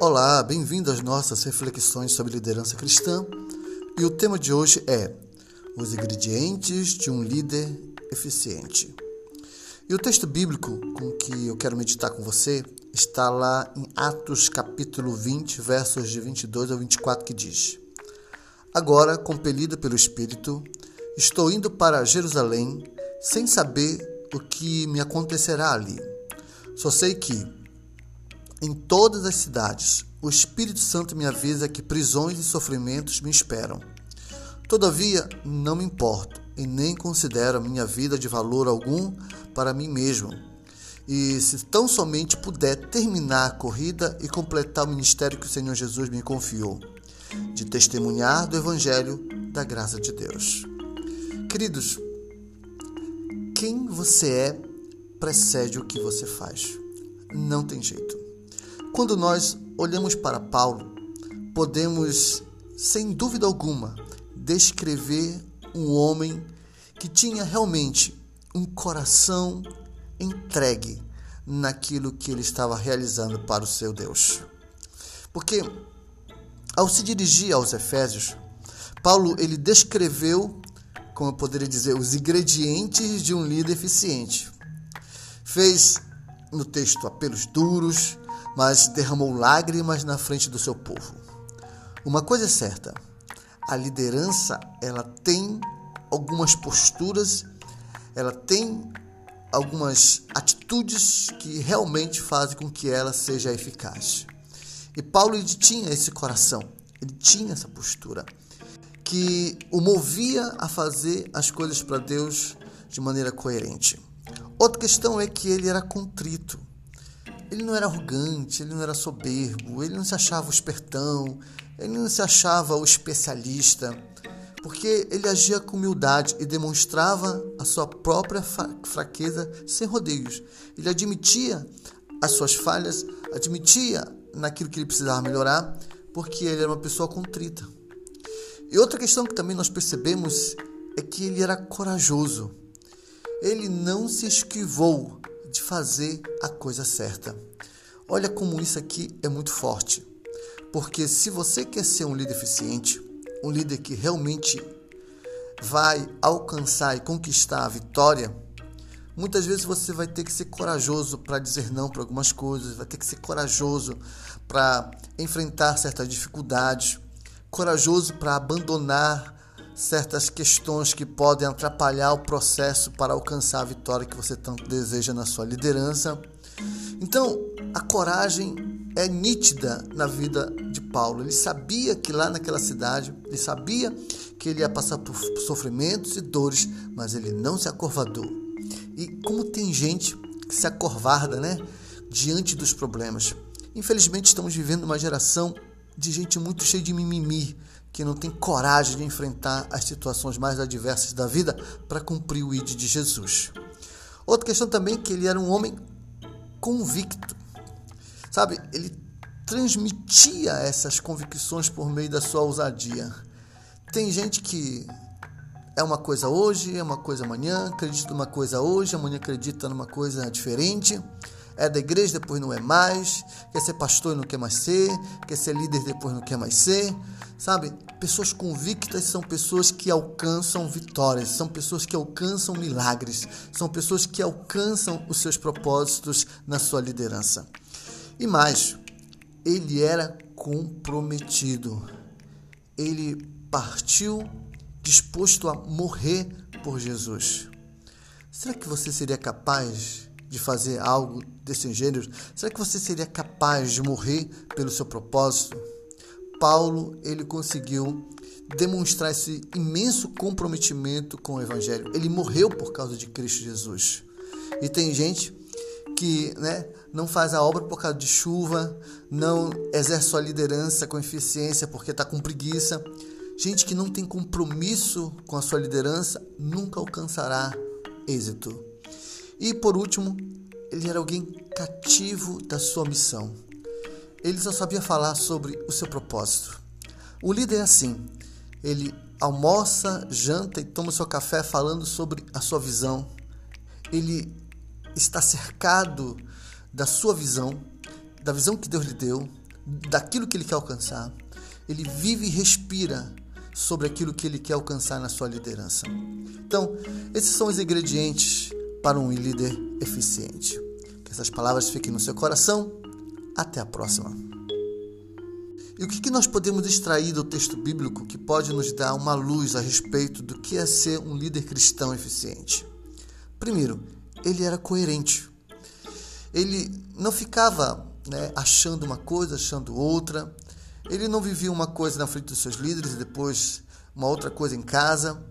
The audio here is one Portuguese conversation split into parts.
Olá, bem-vindo às nossas reflexões sobre liderança cristã. E o tema de hoje é os ingredientes de um líder eficiente. E o texto bíblico com que eu quero meditar com você está lá em Atos capítulo 20, versos de 22 ao 24, que diz: Agora, compelido pelo Espírito, estou indo para Jerusalém sem saber o que me acontecerá ali. Só sei que em todas as cidades, o Espírito Santo me avisa que prisões e sofrimentos me esperam. Todavia, não me importo e nem considero a minha vida de valor algum para mim mesmo. E se tão somente puder terminar a corrida e completar o ministério que o Senhor Jesus me confiou, de testemunhar do Evangelho da graça de Deus. Queridos, quem você é precede o que você faz. Não tem jeito. Quando nós olhamos para Paulo, podemos, sem dúvida alguma, descrever um homem que tinha realmente um coração entregue naquilo que ele estava realizando para o seu Deus. Porque ao se dirigir aos Efésios, Paulo ele descreveu, como eu poderia dizer, os ingredientes de um líder eficiente. Fez no texto apelos duros, mas derramou lágrimas na frente do seu povo. Uma coisa é certa, a liderança ela tem algumas posturas, ela tem algumas atitudes que realmente fazem com que ela seja eficaz. E Paulo ele tinha esse coração, ele tinha essa postura que o movia a fazer as coisas para Deus de maneira coerente. Outra questão é que ele era contrito. Ele não era arrogante, ele não era soberbo, ele não se achava o espertão, ele não se achava o especialista, porque ele agia com humildade e demonstrava a sua própria fraqueza sem rodeios. Ele admitia as suas falhas, admitia naquilo que ele precisava melhorar, porque ele era uma pessoa contrita. E outra questão que também nós percebemos é que ele era corajoso. Ele não se esquivou de fazer a coisa certa. Olha como isso aqui é muito forte. Porque se você quer ser um líder eficiente, um líder que realmente vai alcançar e conquistar a vitória, muitas vezes você vai ter que ser corajoso para dizer não para algumas coisas, vai ter que ser corajoso para enfrentar certas dificuldades, corajoso para abandonar certas questões que podem atrapalhar o processo para alcançar a vitória que você tanto deseja na sua liderança. Então, a coragem é nítida na vida de Paulo. Ele sabia que lá naquela cidade, ele sabia que ele ia passar por sofrimentos e dores, mas ele não se acovardou. E como tem gente que se acorvarda, né, diante dos problemas. Infelizmente estamos vivendo uma geração de gente muito cheia de mimimi, que não tem coragem de enfrentar as situações mais adversas da vida para cumprir o ID de Jesus. Outra questão também é que ele era um homem convicto. Sabe, ele transmitia essas convicções por meio da sua ousadia. Tem gente que é uma coisa hoje, é uma coisa amanhã, acredita numa coisa hoje, amanhã acredita numa coisa diferente é da igreja, depois não é mais, quer ser pastor e não quer mais ser, quer ser líder depois não quer mais ser. Sabe? Pessoas convictas são pessoas que alcançam vitórias, são pessoas que alcançam milagres, são pessoas que alcançam os seus propósitos na sua liderança. E mais, ele era comprometido. Ele partiu disposto a morrer por Jesus. Será que você seria capaz de fazer algo desse gênero? Será que você seria capaz de morrer pelo seu propósito? Paulo, ele conseguiu demonstrar esse imenso comprometimento com o evangelho. Ele morreu por causa de Cristo Jesus. E tem gente que, né, não faz a obra por causa de chuva, não exerce sua liderança com eficiência porque está com preguiça. Gente que não tem compromisso com a sua liderança nunca alcançará êxito. E por último, ele era alguém cativo da sua missão. Ele só sabia falar sobre o seu propósito. O líder é assim: ele almoça, janta e toma seu café falando sobre a sua visão. Ele está cercado da sua visão, da visão que Deus lhe deu, daquilo que ele quer alcançar. Ele vive e respira sobre aquilo que ele quer alcançar na sua liderança. Então, esses são os ingredientes para um líder eficiente. Que essas palavras fiquem no seu coração. Até a próxima. E o que nós podemos extrair do texto bíblico que pode nos dar uma luz a respeito do que é ser um líder cristão eficiente? Primeiro, ele era coerente. Ele não ficava né, achando uma coisa, achando outra. Ele não vivia uma coisa na frente dos seus líderes e depois uma outra coisa em casa.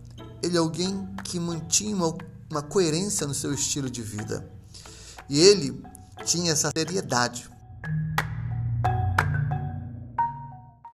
Ele é alguém que mantinha uma, uma coerência no seu estilo de vida. E ele tinha essa seriedade.